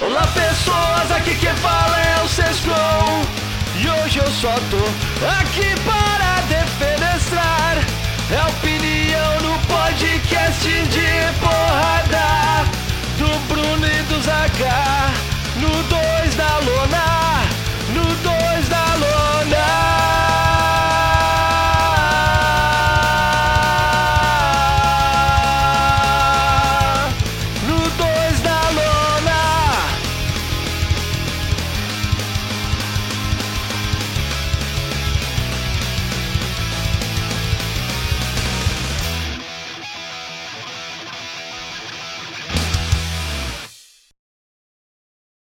Olá pessoas, aqui quem fala é o Sescon. E hoje eu só tô aqui para